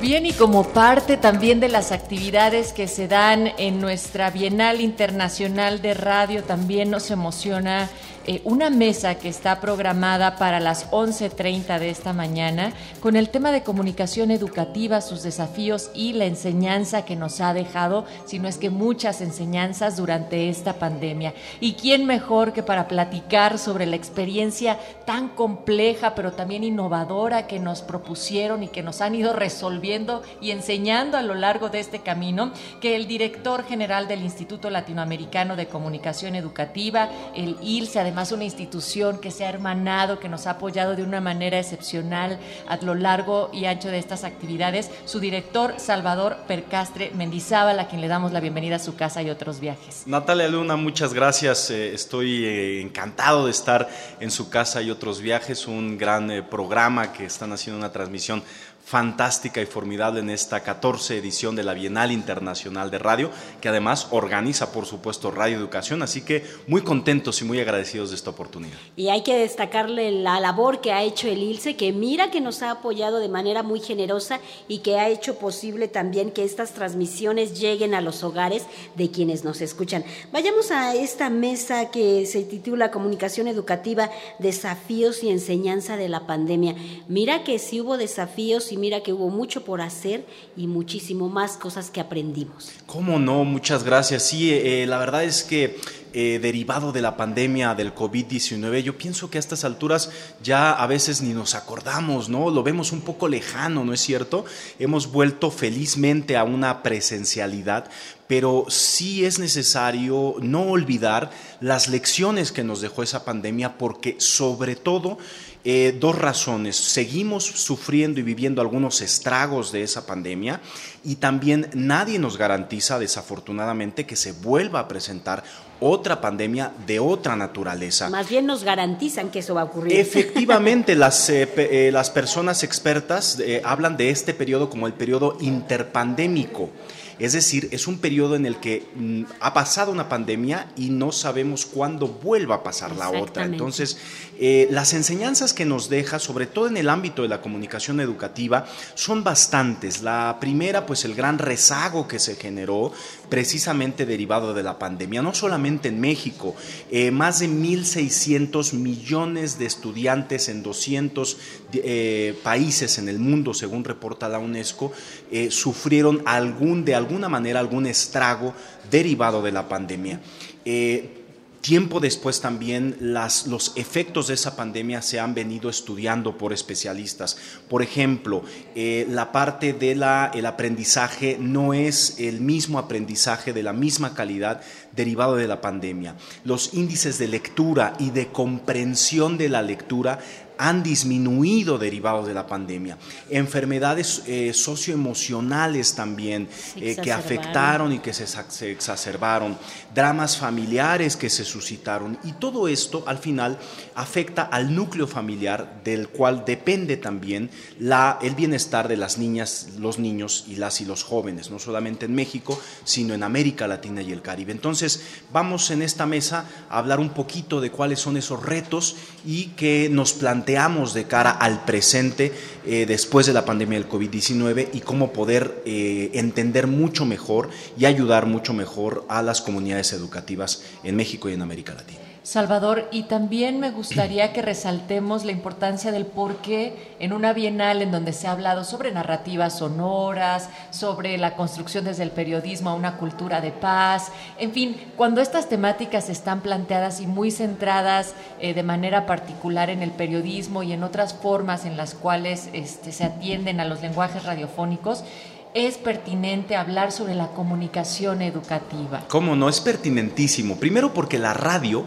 Bien, y como parte también de las actividades que se dan en nuestra Bienal Internacional de Radio, también nos emociona eh, una mesa que está programada para las 11.30 de esta mañana con el tema de comunicación educativa, sus desafíos y la enseñanza que nos ha dejado, si no es que muchas enseñanzas durante esta pandemia. ¿Y quién mejor que para platicar sobre la experiencia tan compleja pero también innovadora que nos propusieron y que nos han ido resolviendo y enseñando a lo largo de este camino que el director general del Instituto Latinoamericano de Comunicación Educativa, el ILSE, además una institución que se ha hermanado, que nos ha apoyado de una manera excepcional a lo largo y ancho de estas actividades, su director Salvador Percastre Mendizábal, a quien le damos la bienvenida a su casa y otros viajes. Natalia Luna, muchas gracias. Eh, estoy eh, encantado de estar en su casa y otros viajes, un gran eh, programa que están haciendo una transmisión fantástica y formidable en esta 14 edición de la Bienal Internacional de Radio, que además organiza, por supuesto, Radio Educación. Así que muy contentos y muy agradecidos de esta oportunidad. Y hay que destacarle la labor que ha hecho el ILSE, que mira que nos ha apoyado de manera muy generosa y que ha hecho posible también que estas transmisiones lleguen a los hogares de quienes nos escuchan. Vayamos a esta mesa que se titula Comunicación Educativa, Desafíos y Enseñanza de la Pandemia. Mira que sí hubo desafíos y mira que hubo mucho por hacer y muchísimo más cosas que aprendimos. ¿Cómo no? Muchas gracias. Sí, eh, la verdad es que eh, derivado de la pandemia del COVID-19, yo pienso que a estas alturas ya a veces ni nos acordamos, ¿no? Lo vemos un poco lejano, ¿no es cierto? Hemos vuelto felizmente a una presencialidad, pero sí es necesario no olvidar las lecciones que nos dejó esa pandemia, porque sobre todo eh, dos razones. Seguimos sufriendo y viviendo algunos estragos de esa pandemia y también nadie nos garantiza, desafortunadamente, que se vuelva a presentar otra pandemia de otra naturaleza. Más bien nos garantizan que eso va a ocurrir. Efectivamente, las, eh, eh, las personas expertas hablan de este periodo como el periodo interpandémico. Es decir, es un periodo en el que mm, ha pasado una pandemia y no sabemos cuándo vuelva a pasar la otra. Entonces, eh, las enseñanzas que nos deja, sobre todo en el ámbito de la comunicación educativa, son bastantes. La primera, pues el gran rezago que se generó precisamente derivado de la pandemia, no solamente en México, eh, más de 1.600 millones de estudiantes en 200 eh, países en el mundo, según reporta la UNESCO, sufrieron algún de alguna manera algún estrago derivado de la pandemia. Eh, tiempo después también los efectos de esa pandemia se han venido estudiando por especialistas. Por ejemplo, eh, la parte del el aprendizaje no es el mismo aprendizaje de la misma calidad derivado de la pandemia. Los índices de lectura y de comprensión de la lectura han disminuido derivados de la pandemia. Enfermedades eh, socioemocionales también eh, que afectaron y que se, exacerbaron. Dramas familiares que se suscitaron. Y todo esto al final afecta al núcleo familiar del cual depende también la, el bienestar de las niñas, los niños y las y los jóvenes, no solamente en México, sino en América Latina y el Caribe. Entonces, vamos en esta mesa a hablar un poquito de cuáles son esos retos y que nos plantean de cara al presente eh, después de la pandemia del COVID-19 y cómo poder eh, entender mucho mejor y ayudar mucho mejor a las comunidades educativas en México y en América Latina. Salvador, y también me gustaría que resaltemos la importancia del por qué en una bienal en donde se ha hablado sobre narrativas sonoras, sobre la construcción desde el periodismo a una cultura de paz, en fin, cuando estas temáticas están planteadas y muy centradas eh, de manera particular en el periodismo y en otras formas en las cuales este, se atienden a los lenguajes radiofónicos, es pertinente hablar sobre la comunicación educativa. ¿Cómo no? Es pertinentísimo. Primero porque la radio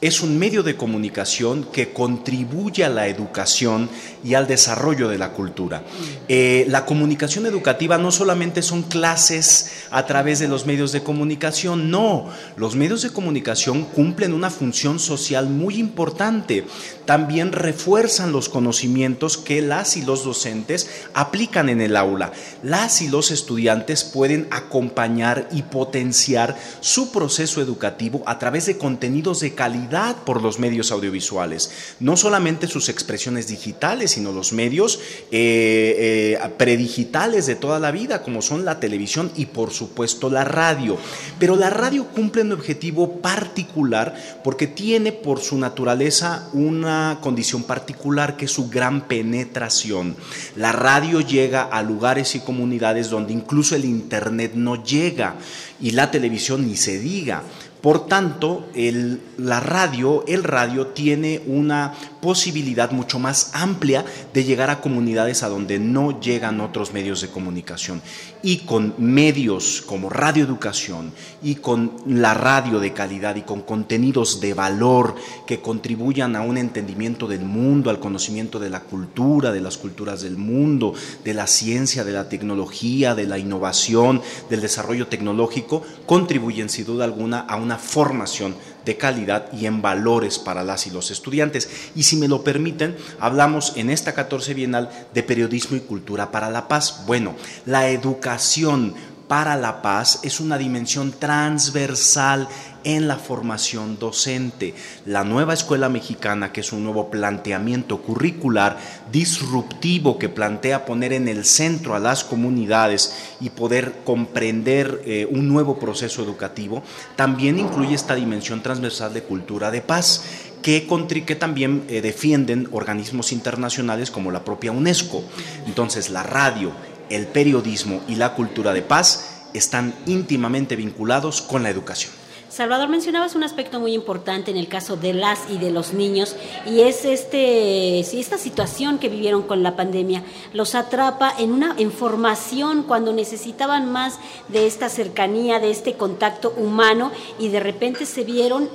es un medio de comunicación que contribuye a la educación y al desarrollo de la cultura. Eh, la comunicación educativa no solamente son clases a través de los medios de comunicación, no, los medios de comunicación cumplen una función social muy importante. También refuerzan los conocimientos que las y los docentes aplican en el aula. Las y los estudiantes pueden acompañar y potenciar su proceso educativo a través de contenidos de calidad por los medios audiovisuales. No solamente sus expresiones digitales, sino los medios eh, eh, predigitales de toda la vida, como son la televisión y por supuesto la radio. Pero la radio cumple un objetivo particular porque tiene por su naturaleza una condición particular que es su gran penetración. La radio llega a lugares y comunidades donde incluso el Internet no llega y la televisión ni se diga. Por tanto, el, la radio, el radio tiene una posibilidad mucho más amplia de llegar a comunidades a donde no llegan otros medios de comunicación. Y con medios como radioeducación y con la radio de calidad y con contenidos de valor que contribuyan a un entendimiento del mundo, al conocimiento de la cultura, de las culturas del mundo, de la ciencia, de la tecnología, de la innovación, del desarrollo tecnológico, contribuyen sin duda alguna a una formación de calidad y en valores para las y los estudiantes. Y si me lo permiten, hablamos en esta 14 Bienal de periodismo y cultura para la paz. Bueno, la educación para la paz es una dimensión transversal en la formación docente. La nueva escuela mexicana, que es un nuevo planteamiento curricular disruptivo que plantea poner en el centro a las comunidades y poder comprender eh, un nuevo proceso educativo, también incluye esta dimensión transversal de cultura de paz. Que, que, también eh, defienden organismos internacionales como la propia UNESCO. Entonces, la radio, el periodismo y la cultura de paz están íntimamente vinculados con la educación. Salvador, mencionabas un aspecto muy importante en el caso de las y de los niños y es este, esta situación que vivieron con la pandemia los atrapa en una información cuando necesitaban más de esta cercanía, de este contacto humano y de repente se vieron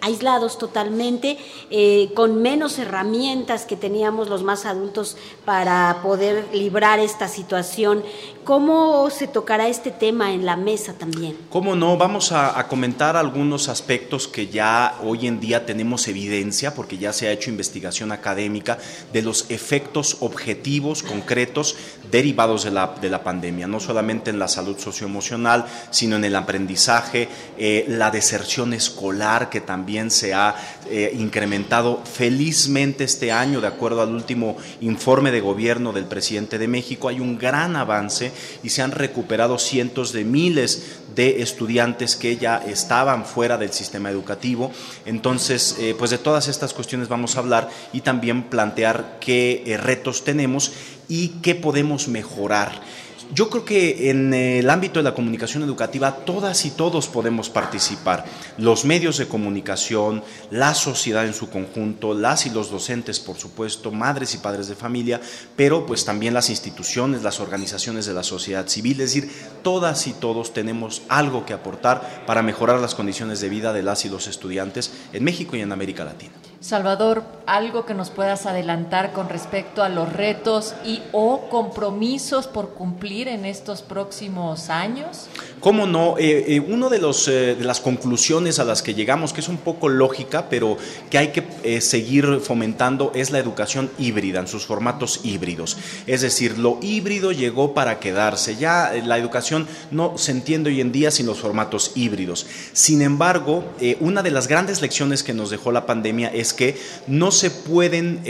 aislados totalmente, eh, con menos herramientas que teníamos los más adultos para poder librar esta situación. ¿Cómo se tocará este tema en la mesa también? ¿Cómo no? Vamos a, comentar algunos aspectos que ya hoy en día tenemos evidencia, porque ya se ha hecho investigación académica de los efectos objetivos, concretos, derivados de la, de la pandemia, no solamente en la salud socioemocional, sino en el aprendizaje, eh, la deserción escolar, que también se ha eh, incrementado felizmente este año, de acuerdo al último informe de gobierno del presidente de México, hay un gran avance y se han recuperado cientos de miles de estudiantes que ya estaban fuera del sistema educativo. Entonces, eh, pues de todas estas cuestiones vamos a hablar y también plantear qué retos tenemos y qué podemos mejorar. Yo creo que en el ámbito de la comunicación educativa todas y todos podemos participar. Los medios de comunicación, la sociedad en su conjunto, las y los docentes, por supuesto, madres y padres de familia, pero pues también las instituciones, las organizaciones de la sociedad civil. Es decir, todas y todos tenemos algo que aportar para mejorar las condiciones de vida de las y los estudiantes en México y en América Latina. Salvador, algo que nos puedas adelantar con respecto a los retos y o compromisos por cumplir en estos próximos años. ¿Cómo no? Eh, eh, una de, eh, de las conclusiones a las que llegamos, que es un poco lógica, pero que hay que seguir fomentando, es la educación híbrida, en sus formatos híbridos. Es decir, lo híbrido llegó para quedarse. Ya la educación no se entiende hoy en día sin los formatos híbridos. Sin embargo, una de las grandes lecciones que nos dejó la pandemia es que no se pueden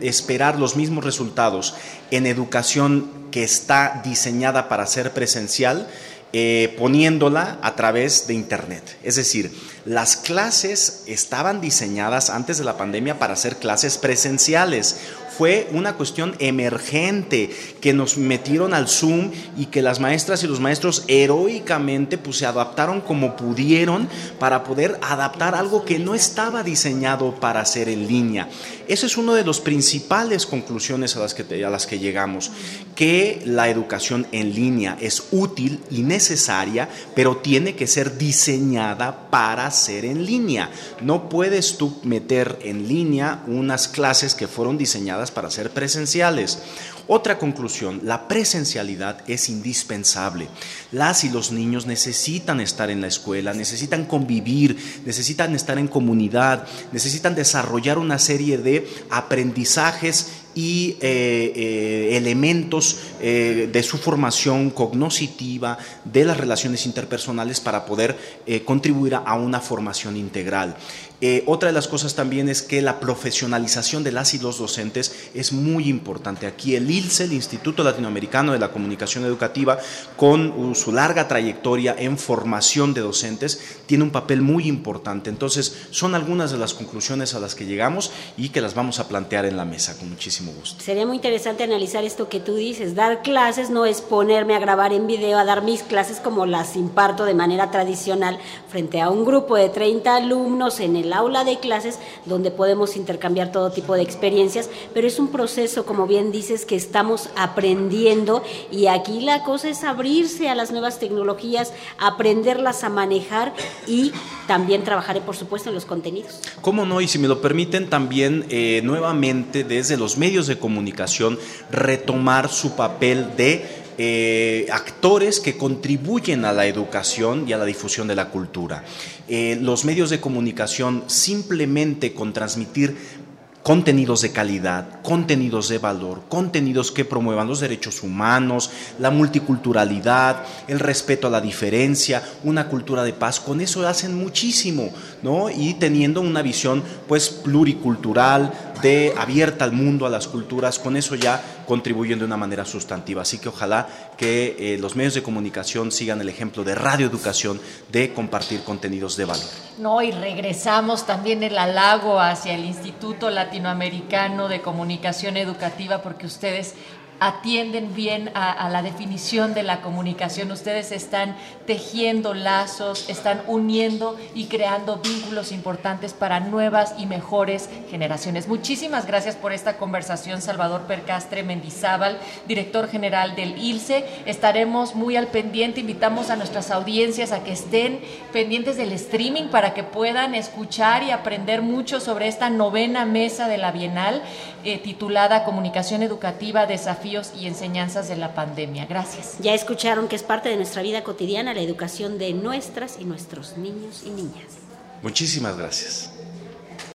esperar los mismos resultados en educación que está diseñada para ser presencial eh, poniéndola a través de Internet. Es decir, las clases estaban diseñadas antes de la pandemia para ser clases presenciales fue una cuestión emergente que nos metieron al Zoom y que las maestras y los maestros heroicamente pues, se adaptaron como pudieron para poder adaptar algo que no estaba diseñado para hacer en línea. Esa es una de las principales conclusiones a las, que, a las que llegamos, que la educación en línea es útil y necesaria, pero tiene que ser diseñada para ser en línea. No puedes tú meter en línea unas clases que fueron diseñadas para ser presenciales. Otra conclusión, la presencialidad es indispensable. Las y los niños necesitan estar en la escuela, necesitan convivir, necesitan estar en comunidad, necesitan desarrollar una serie de aprendizajes y eh, eh, elementos eh, de su formación cognoscitiva, de las relaciones interpersonales para poder contribuir a una formación integral. Otra de las cosas también es que la profesionalización de las y los docentes es muy importante. Aquí el ILCE, el Instituto Latinoamericano de la Comunicación Educativa, con su larga trayectoria en formación de docentes, tiene un papel muy importante. Entonces, son algunas de las conclusiones a las que llegamos y que las vamos a plantear en la mesa con muchísimo gusto. Sería muy interesante analizar esto que tú dices. Dar clases no es ponerme a grabar en video, a dar mis clases como las imparto de manera tradicional frente a un grupo de 30 alumnos en el aula de clases donde podemos intercambiar todo tipo de experiencias, pero es un proceso, como bien dices, que estamos aprendiendo y aquí la cosa es abrirse a las nuevas tecnologías, aprenderlas a manejar y también trabajar, por supuesto, en los contenidos. ¿Cómo no? Y si me lo permiten, también eh, nuevamente desde los medios de comunicación retomar su papel de eh, actores que contribuyen a la educación y a la difusión de la cultura. Eh, los medios de comunicación simplemente con transmitir contenidos de calidad, contenidos de valor, contenidos que promuevan los derechos humanos, la multiculturalidad, el respeto a la diferencia, una cultura de paz, con eso hacen muchísimo, ¿no? Y teniendo una visión pues pluricultural, de abierta al mundo, a las culturas, con eso ya contribuyen de una manera sustantiva. Así que ojalá que eh, los medios de comunicación sigan el ejemplo de radioeducación de compartir contenidos de valor. No, y regresamos también el halago hacia el Instituto Latinoamericano de Comunicación Educativa porque ustedes atienden bien a, la definición de la comunicación. Ustedes están tejiendo lazos, están uniendo y creando vínculos importantes para nuevas y mejores generaciones. Muchísimas gracias por esta conversación, Salvador Percastre Mendizábal, director general del ILCE. Estaremos muy al pendiente, invitamos a nuestras audiencias a que estén pendientes del streaming para que puedan escuchar y aprender mucho sobre esta novena mesa de la Bienal eh, titulada Comunicación Educativa, Desafío y enseñanzas de la pandemia. Gracias. Ya escucharon que es parte de nuestra vida cotidiana la educación de nuestras y nuestros niños y niñas. Muchísimas gracias.